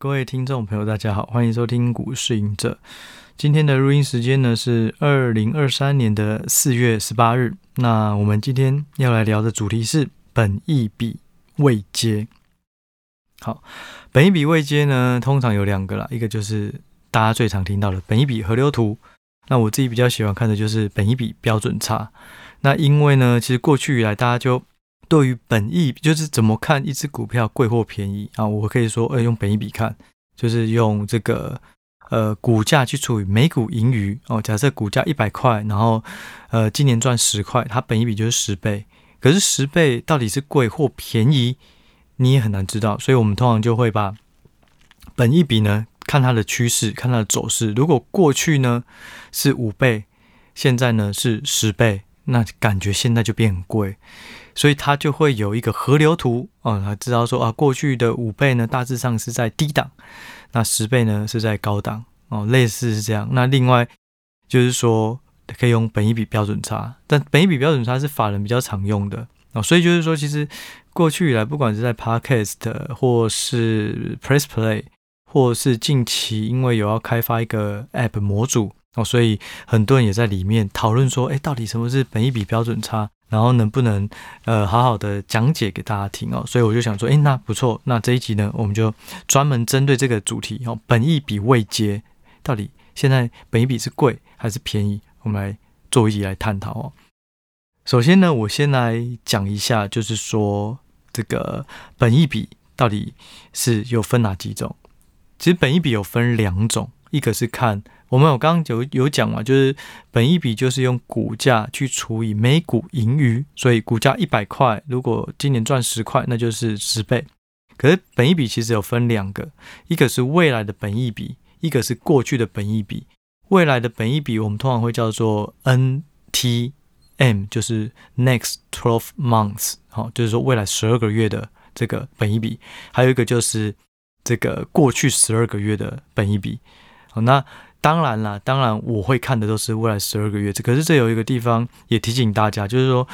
各位听众朋友，大家好，欢迎收听股市隐者。今天的录音时间呢是二零二三年的四月十八日。那我们今天要来聊的主题是本一笔未接。好，本一笔未接呢，通常有两个啦，一个就是大家最常听到的本一笔河流图。那我自己比较喜欢看的就是本一笔标准差。那因为呢，其实过去以来大家就对于本益就是怎么看一只股票贵或便宜啊？我可以说，呃，用本益比看，就是用这个呃股价去除以每股盈余哦。假设股价一百块，然后呃今年赚十块，它本益比就是十倍。可是十倍到底是贵或便宜，你也很难知道。所以我们通常就会把本益比呢看它的趋势，看它的走势。如果过去呢是五倍，现在呢是十倍，那感觉现在就变很贵。所以它就会有一个河流图啊，他知道说啊，过去的五倍呢，大致上是在低档，那十倍呢是在高档哦，类似是这样。那另外就是说，可以用本一笔标准差，但本一笔标准差是法人比较常用的哦，所以就是说，其实过去以来，不管是在 Podcast 或是 Press Play，或是近期因为有要开发一个 App 模组哦，所以很多人也在里面讨论说，哎，到底什么是本一笔标准差？然后能不能呃好好的讲解给大家听哦？所以我就想说，诶，那不错，那这一集呢，我们就专门针对这个主题哦，本一笔未接到底现在本一笔是贵还是便宜？我们来做一集来探讨哦。首先呢，我先来讲一下，就是说这个本一笔到底是有分哪几种？其实本一笔有分两种，一个是看。我们有刚刚有有讲嘛，就是本益比就是用股价去除以每股盈余，所以股价一百块，如果今年赚十块，那就是十倍。可是本益比其实有分两个，一个是未来的本益比，一个是过去的本益比。未来的本益比我们通常会叫做 NTM，就是 Next Twelve Months，好，就是说未来十二个月的这个本益比。还有一个就是这个过去十二个月的本益比。好，那。当然啦，当然我会看的都是未来十二个月。这可是这有一个地方也提醒大家，就是说，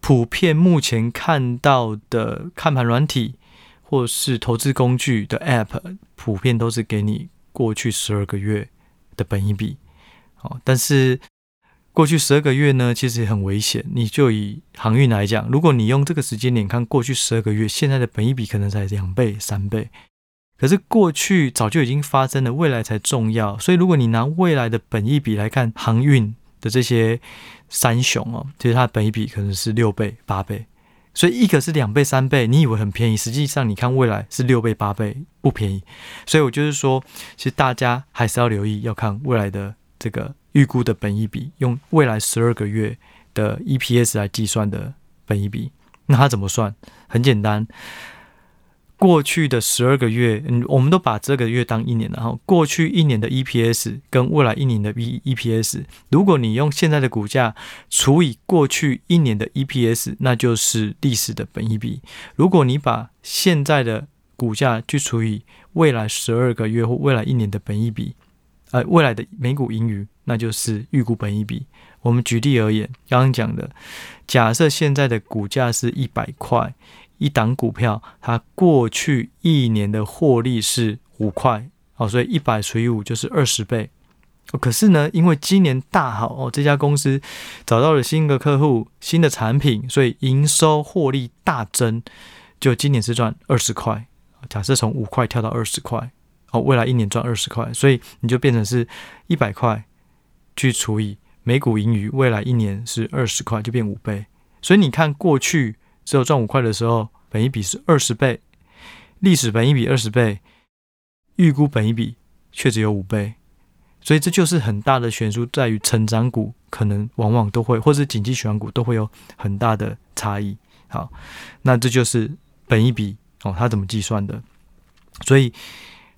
普遍目前看到的看盘软体或是投资工具的 App，普遍都是给你过去十二个月的本一比。哦，但是过去十二个月呢，其实也很危险。你就以航运来讲，如果你用这个时间点看过去十二个月，现在的本一比可能才两倍、三倍。可是过去早就已经发生了，未来才重要。所以如果你拿未来的本益比来看航运的这些三雄哦，其实它的本益比可能是六倍、八倍。所以一个是两倍、三倍，你以为很便宜，实际上你看未来是六倍、八倍，不便宜。所以我就是说，其实大家还是要留意，要看未来的这个预估的本益比，用未来十二个月的 EPS 来计算的本益比。那它怎么算？很简单。过去的十二个月，嗯，我们都把这个月当一年，然后过去一年的 EPS 跟未来一年的 EPS，如果你用现在的股价除以过去一年的 EPS，那就是历史的本益比。如果你把现在的股价去除以未来十二个月或未来一年的本益比，呃，未来的每股盈余，那就是预估本益比。我们举例而言，刚刚讲的，假设现在的股价是一百块。一档股票，它过去一年的获利是五块，哦，所以一百除以五就是二十倍。可是呢，因为今年大好哦，这家公司找到了新的客户、新的产品，所以营收获利大增，就今年是赚二十块。假设从五块跳到二十块，哦，未来一年赚二十块，所以你就变成是一百块去除以每股盈余，未来一年是二十块，就变五倍。所以你看过去。只有赚五块的时候，本一比是二十倍，历史本一比二十倍，预估本一比却只有五倍，所以这就是很大的悬殊，在于成长股可能往往都会，或是景气循环股都会有很大的差异。好，那这就是本一比哦，它怎么计算的？所以，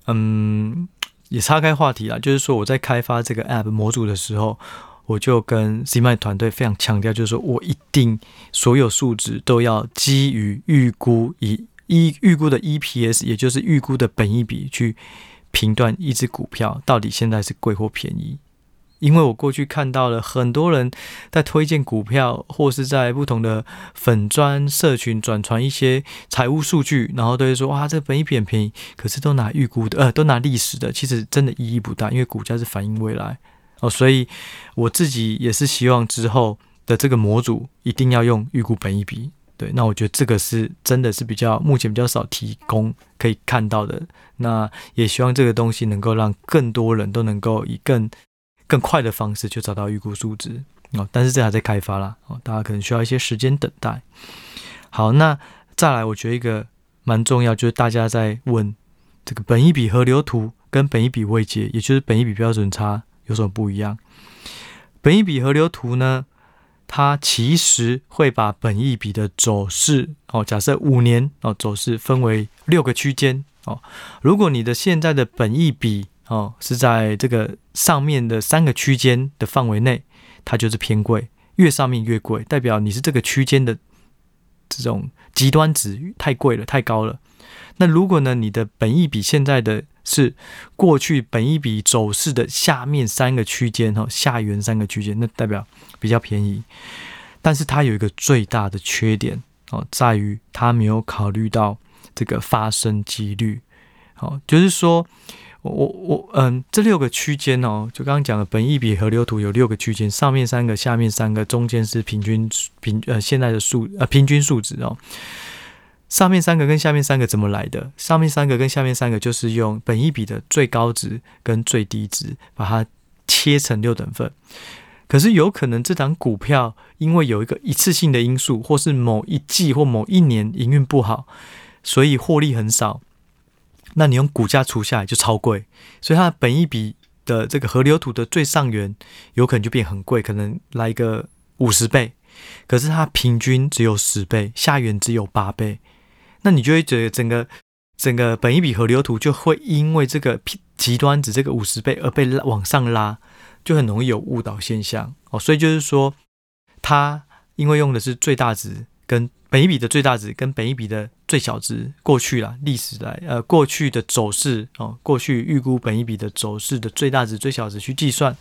嗯，也岔开话题啦，就是说我在开发这个 App 模组的时候。我就跟 CMind 团队非常强调，就是说我一定所有数值都要基于预估，以一预估的 EPS，也就是预估的本益比去评断一只股票到底现在是贵或便宜。因为我过去看到了很多人在推荐股票，或是在不同的粉砖社群转传一些财务数据，然后都会说哇，这本益比很便宜，可是都拿预估的，呃，都拿历史的，其实真的意义不大，因为股价是反映未来哦，所以我自己也是希望之后的这个模组一定要用预估本一比。对，那我觉得这个是真的是比较目前比较少提供可以看到的。那也希望这个东西能够让更多人都能够以更更快的方式去找到预估数值哦。但是这还在开发啦哦，大家可能需要一些时间等待。好，那再来，我觉得一个蛮重要，就是大家在问这个本一笔河流图跟本一笔位阶，也就是本一笔标准差有什么不一样？本益比河流图呢？它其实会把本益比的走势哦，假设五年哦走势分为六个区间哦。如果你的现在的本益比哦是在这个上面的三个区间的范围内，它就是偏贵，越上面越贵，代表你是这个区间的这种极端值太贵了，太高了。那如果呢，你的本益比现在的是过去本益比走势的下面三个区间哈，下缘三个区间，那代表比较便宜。但是它有一个最大的缺点哦，在于它没有考虑到这个发生几率。哦，就是说我我我嗯，这六个区间哦，就刚刚讲的本益比河流图有六个区间，上面三个，下面三个，中间是平均平呃现在的数呃平均数值哦。上面三个跟下面三个怎么来的？上面三个跟下面三个就是用本益比的最高值跟最低值把它切成六等份。可是有可能这档股票因为有一个一次性的因素，或是某一季或某一年营运不好，所以获利很少。那你用股价除下来就超贵，所以它本益比的这个河流图的最上缘有可能就变很贵，可能来一个五十倍。可是它平均只有十倍，下缘只有八倍。那你就会觉得整个整个本一笔河流图就会因为这个极端值这个五十倍而被拉往上拉，就很容易有误导现象哦。所以就是说，它因为用的是最大值跟本一笔的最大值跟本一笔的最小值，过去啦历史来呃过去的走势哦，过去预估本一笔的走势的最大值最小值去计算，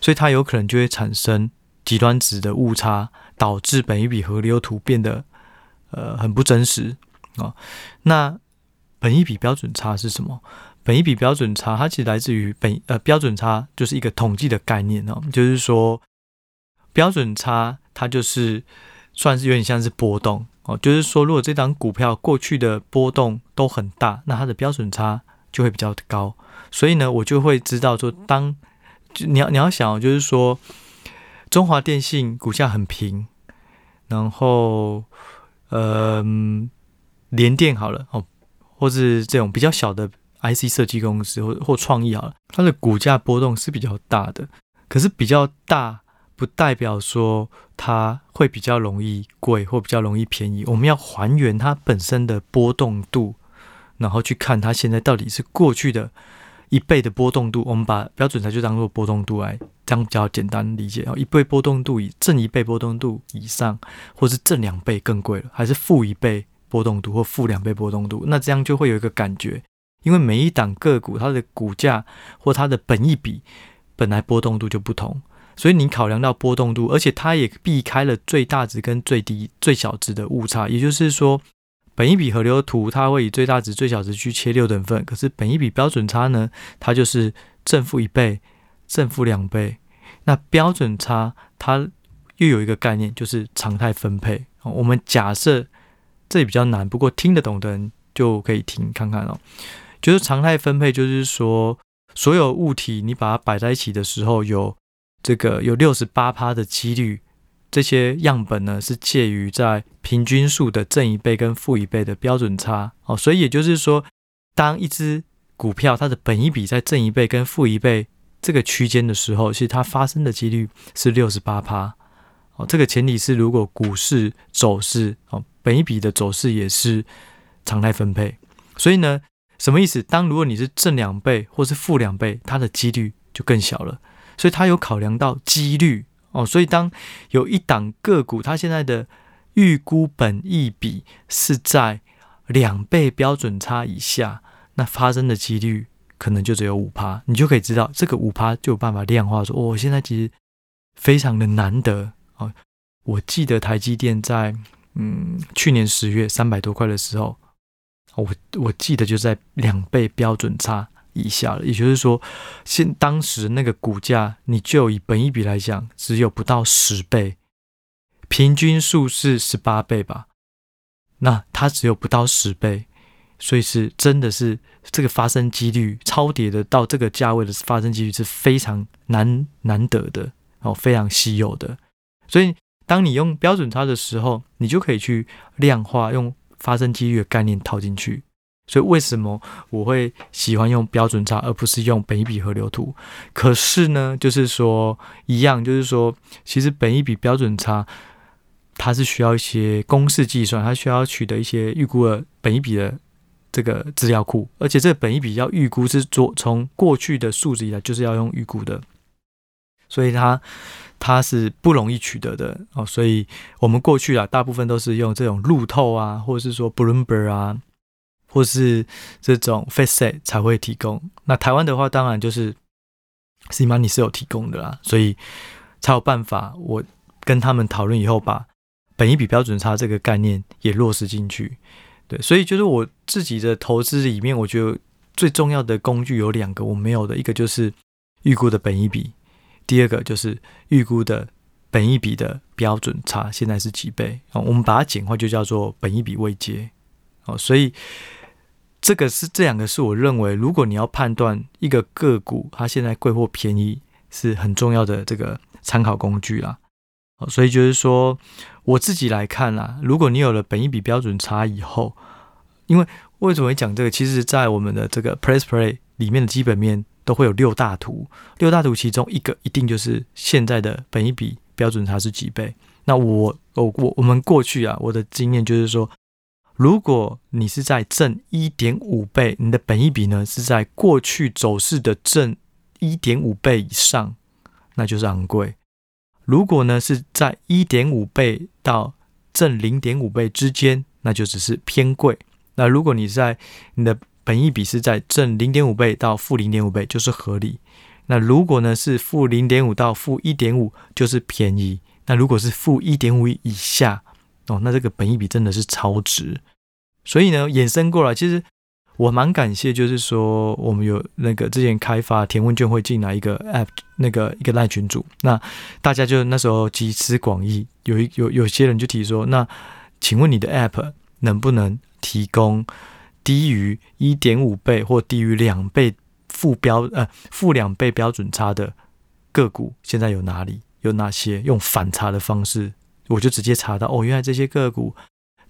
所以它有可能就会产生极端值的误差，导致本一笔河流图变得呃很不真实。哦，那本一比标准差是什么？本一比标准差它其实来自于本呃标准差就是一个统计的概念哦，就是说标准差它就是算是有点像是波动哦，就是说如果这档股票过去的波动都很大，那它的标准差就会比较高，所以呢，我就会知道说，当就你要你要想，就是说中华电信股价很平，然后嗯。联电好了哦，或是这种比较小的 IC 设计公司或或创意好了，它的股价波动是比较大的。可是比较大不代表说它会比较容易贵或比较容易便宜。我们要还原它本身的波动度，然后去看它现在到底是过去的一倍的波动度。我们把标准差就当做波动度来，这样比较简单理解哦。一倍波动度以正一倍波动度以上，或是正两倍更贵了，还是负一倍？波动度或负两倍波动度，那这样就会有一个感觉，因为每一档个股它的股价或它的本益比本来波动度就不同，所以你考量到波动度，而且它也避开了最大值跟最低最小值的误差，也就是说，本益比河流图它会以最大值最小值去切六等份，可是本益比标准差呢，它就是正负一倍、正负两倍。那标准差它又有一个概念，就是常态分配。我们假设。这也比较难，不过听得懂的人就可以听看看哦。就是常态分配，就是说所有物体你把它摆在一起的时候，有这个有六十八趴的几率，这些样本呢是介于在平均数的正一倍跟负一倍的标准差哦。所以也就是说，当一只股票它的本一比在正一倍跟负一倍这个区间的时候，其实它发生的几率是六十八趴哦。这个前提是如果股市走势哦。本一笔的走势也是常态分配，所以呢，什么意思？当如果你是正两倍或是负两倍，它的几率就更小了。所以它有考量到几率哦。所以当有一档个股，它现在的预估本益比是在两倍标准差以下，那发生的几率可能就只有五趴，你就可以知道这个五趴就有办法量化说，我、哦、现在其实非常的难得哦。我记得台积电在嗯去年十月三百多块的时候，我我记得就在两倍标准差以下了，也就是说，现当时那个股价，你就以本一比来讲，只有不到十倍，平均数是十八倍吧。那它只有不到十倍，所以是真的是这个发生几率超跌的到这个价位的发生几率是非常难难得的哦，非常稀有的。所以当你用标准差的时候，你就可以去量化用发生几率的概念套进去。所以为什么我会喜欢用标准差而不是用本一笔河流图？可是呢，就是说一样，就是说其实本一笔标准差。它是需要一些公式计算，它需要取得一些预估的本一笔的这个资料库，而且这本一笔要预估是做从过去的数值以来就是要用预估的，所以它它是不容易取得的哦。所以我们过去啊，大部分都是用这种路透啊，或者是说 Bloomberg 啊，或是这种 FactSet 才会提供。那台湾的话，当然就是 C-Money 是有提供的啦，所以才有办法我跟他们讨论以后把。本益比标准差这个概念也落实进去，对，所以就是我自己的投资里面，我觉得最重要的工具有两个，我没有的，一个就是预估的本益比，第二个就是预估的本一笔的标准差现在是几倍啊？我们把它简化就叫做本一笔未接哦，所以这个是这两个是我认为，如果你要判断一个个股它现在贵或便宜，是很重要的这个参考工具啦。所以就是说，我自己来看啦，如果你有了本一笔标准差以后，因为为什么会讲这个？其实，在我们的这个 Press Play 里面的基本面都会有六大图，六大图其中一个一定就是现在的本一比标准差是几倍。那我我我我们过去啊，我的经验就是说，如果你是在正一点五倍，你的本一比呢是在过去走势的正一点五倍以上，那就是昂贵。如果呢是在一点五倍到正零点五倍之间，那就只是偏贵。那如果你在你的本益比是在正零点五倍到负零点五倍，就是合理。那如果呢是负零点五到负一点五，就是便宜。那如果是负一点五以下，哦，那这个本益比真的是超值。所以呢，衍生过来其实。我蛮感谢，就是说我们有那个之前开发填问卷会进来一个 app，那个一个赖群组，那大家就那时候集思广益，有一有有些人就提说，那请问你的 app 能不能提供低于一点五倍或低于两倍负标呃负两倍标准差的个股？现在有哪里？有哪些？用反查的方式，我就直接查到哦，原来这些个股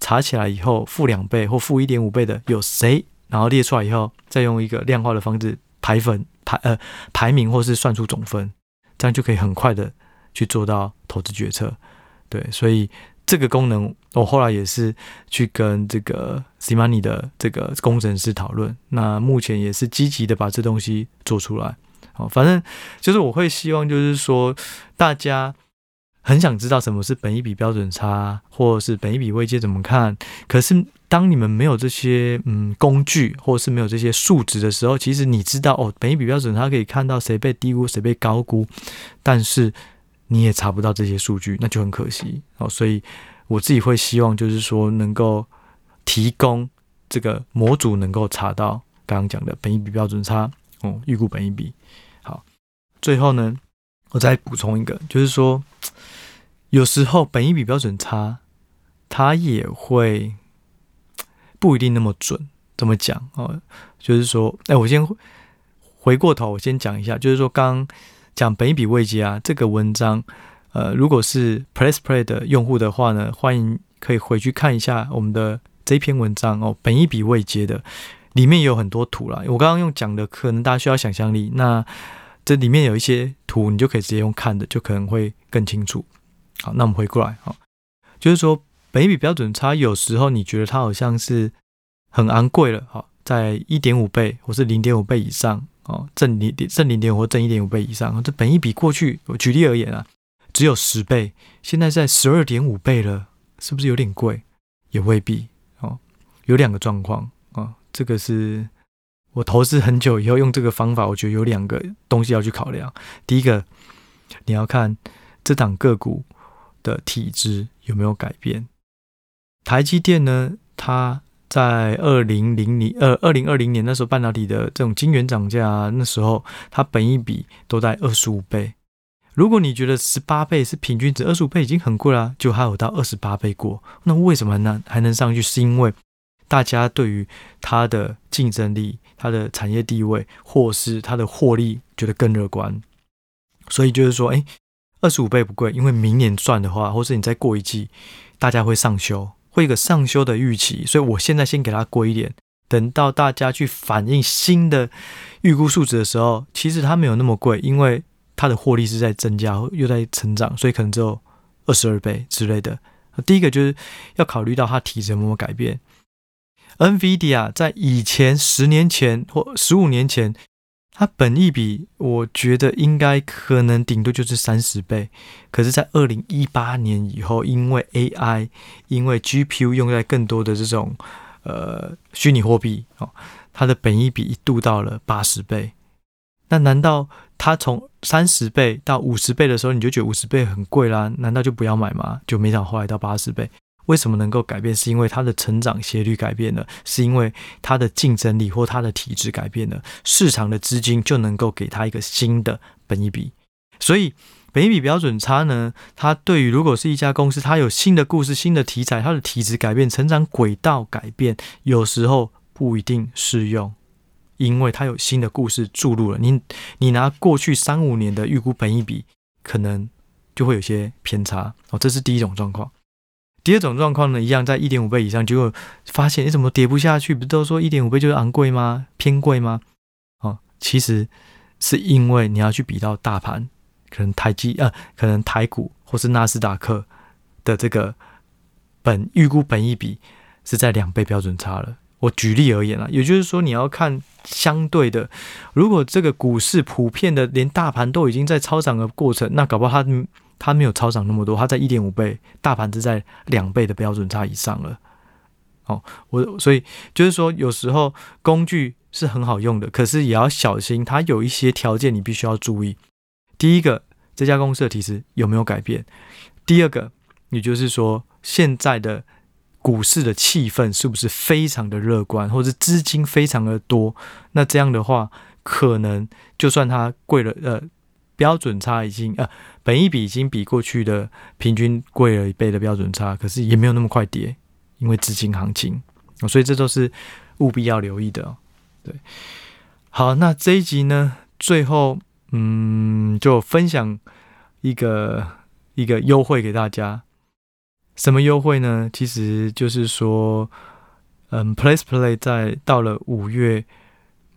查起来以后负两倍或负一点五倍的有谁？然后列出来以后，再用一个量化的方式排分排呃排名，或是算出总分，这样就可以很快的去做到投资决策。对，所以这个功能我后来也是去跟这个 C-Money 的这个工程师讨论，那目前也是积极的把这东西做出来。好，反正就是我会希望就是说大家。很想知道什么是本一笔标准差，或者是本一笔位阶怎么看？可是当你们没有这些嗯工具，或者是没有这些数值的时候，其实你知道哦，本一笔标准差可以看到谁被低估，谁被高估，但是你也查不到这些数据，那就很可惜哦。所以我自己会希望，就是说能够提供这个模组，能够查到刚刚讲的本一比标准差哦，预估本一比。好，最后呢，我再补充一个，就是说。有时候本一比标准差，它也会不一定那么准。怎么讲哦？就是说，哎，我先回过头，我先讲一下，就是说，刚讲本一比位阶啊，这个文章，呃，如果是 PressPlay 的用户的话呢，欢迎可以回去看一下我们的这篇文章哦。本益比未接的里面有很多图啦，我刚刚用讲的，可能大家需要想象力。那这里面有一些图，你就可以直接用看的，就可能会更清楚。好，那我们回过来，好，就是说，本一笔标准差有时候你觉得它好像是很昂贵了，好，在一点五倍或是零点五倍以上，哦，正零正零点五或正一点五倍以上，这本益比过去，我举例而言啊，只有十倍，现在在十二点五倍了，是不是有点贵？也未必，有两个状况啊，这个是我投资很久以后用这个方法，我觉得有两个东西要去考量。第一个，你要看这档个股的体质有没有改变。台积电呢，它在二零零零二二零二零年那时候半导体的这种晶圆涨价，那时候它本益比都在二十五倍。如果你觉得十八倍是平均值，二十五倍已经很贵了，就还有到二十八倍过，那为什么呢？还能上去？是因为大家对于它的竞争力、它的产业地位，或是它的获利觉得更乐观，所以就是说，哎，二十五倍不贵，因为明年赚的话，或是你再过一季，大家会上修，会有一个上修的预期，所以我现在先给它贵一点，等到大家去反映新的预估数值的时候，其实它没有那么贵，因为。它的获利是在增加，又在成长，所以可能只有二十二倍之类的。第一个就是要考虑到它体质有没有改变。NVIDIA 在以前十年前或十五年前，它本益比我觉得应该可能顶多就是三十倍。可是，在二零一八年以后，因为 AI，因为 GPU 用在更多的这种呃虚拟货币哦，它的本益比一度到了八十倍。那难道它从三十倍到五十倍的时候，你就觉得五十倍很贵啦？难道就不要买吗？就没想后来到八十倍，为什么能够改变？是因为它的成长斜率改变了，是因为它的竞争力或它的体质改变了，市场的资金就能够给它一个新的本益比。所以本益比标准差呢，它对于如果是一家公司，它有新的故事、新的题材，它的体质改变、成长轨道改变，有时候不一定适用。因为它有新的故事注入了，你你拿过去三五年的预估本益比，可能就会有些偏差哦。这是第一种状况。第二种状况呢，一样在一点五倍以上，结果发现你怎么跌不下去？不都说一点五倍就是昂贵吗？偏贵吗？哦，其实是因为你要去比到大盘，可能台积呃，可能台股或是纳斯达克的这个本预估本一比是在两倍标准差了。我举例而言啊，也就是说，你要看相对的，如果这个股市普遍的连大盘都已经在超涨的过程，那搞不好它它没有超涨那么多，它在一点五倍，大盘是在两倍的标准差以上了。哦，我所以就是说，有时候工具是很好用的，可是也要小心，它有一些条件你必须要注意。第一个，这家公司的体质有没有改变？第二个，也就是说现在的。股市的气氛是不是非常的乐观，或者资金非常的多？那这样的话，可能就算它贵了，呃，标准差已经呃，本一比已经比过去的平均贵了一倍的标准差，可是也没有那么快跌，因为资金行情，所以这都是务必要留意的。对，好，那这一集呢，最后嗯，就分享一个一个优惠给大家。什么优惠呢？其实就是说，嗯，Place Play 在到了五月，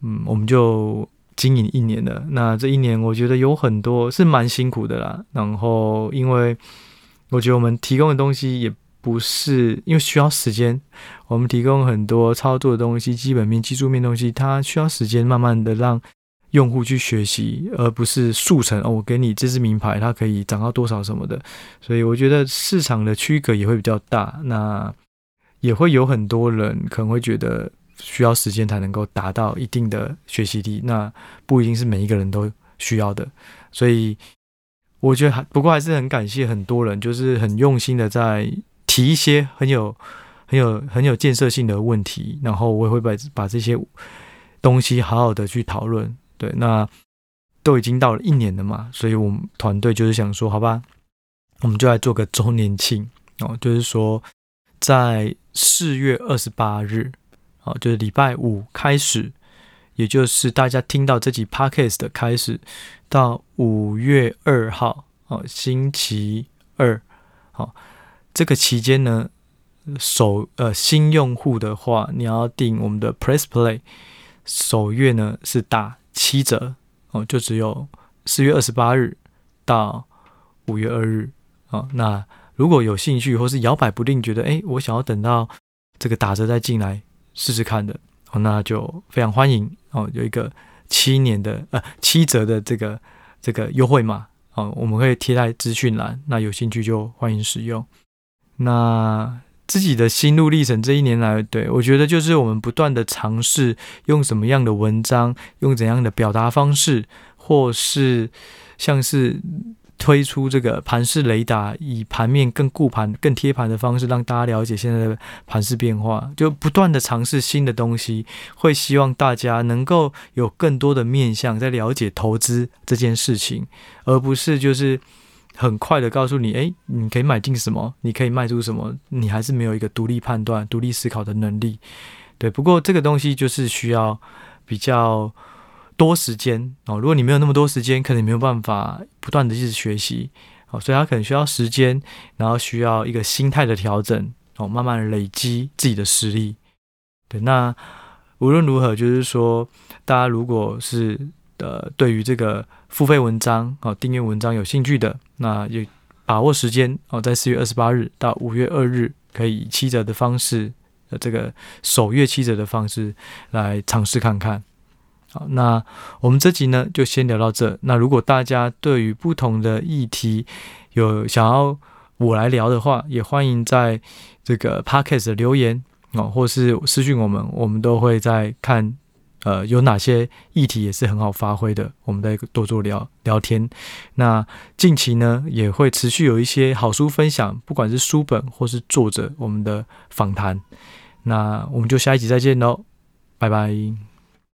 嗯，我们就经营一年了。那这一年，我觉得有很多是蛮辛苦的啦。然后，因为我觉得我们提供的东西也不是，因为需要时间，我们提供很多操作的东西、基本面、技术面东西，它需要时间，慢慢的让。用户去学习，而不是速成哦。我给你这支名牌，它可以涨到多少什么的，所以我觉得市场的区隔也会比较大。那也会有很多人可能会觉得需要时间才能够达到一定的学习力，那不一定是每一个人都需要的。所以我觉得还不过还是很感谢很多人，就是很用心的在提一些很有、很有、很有建设性的问题，然后我也会把把这些东西好好的去讨论。对，那都已经到了一年了嘛，所以我们团队就是想说，好吧，我们就来做个周年庆哦，就是说在四月二十八日，哦，就是礼拜五开始，也就是大家听到这集 Podcast 的开始，到五月二号哦，星期二，好，这个期间呢，首呃新用户的话，你要订我们的 Press Play，首月呢是打。七折哦，就只有四月二十八日到五月二日哦。那如果有兴趣或是摇摆不定，觉得诶，我想要等到这个打折再进来试试看的哦，那就非常欢迎哦。有一个七年的呃七折的这个这个优惠码哦，我们会贴在资讯栏。那有兴趣就欢迎使用。那自己的心路历程，这一年来，对，我觉得就是我们不断的尝试用什么样的文章，用怎样的表达方式，或是像是。推出这个盘式雷达，以盘面更顾盘、更贴盘的方式，让大家了解现在的盘式变化，就不断的尝试新的东西，会希望大家能够有更多的面向在了解投资这件事情，而不是就是很快的告诉你，诶，你可以买进什么，你可以卖出什么，你还是没有一个独立判断、独立思考的能力。对，不过这个东西就是需要比较。多时间哦，如果你没有那么多时间，可能没有办法不断的一直学习哦，所以他可能需要时间，然后需要一个心态的调整哦，慢慢累积自己的实力。对，那无论如何，就是说，大家如果是呃对于这个付费文章哦，订阅文章有兴趣的，那也把握时间哦，在四月二十八日到五月二日，可以以七折的方式，呃，这个首月七折的方式来尝试看看。好，那我们这集呢就先聊到这。那如果大家对于不同的议题有想要我来聊的话，也欢迎在这个 podcast 留言哦，或是私讯我们，我们都会在看，呃，有哪些议题也是很好发挥的，我们再多做聊聊天。那近期呢也会持续有一些好书分享，不管是书本或是作者，我们的访谈。那我们就下一集再见喽，拜拜。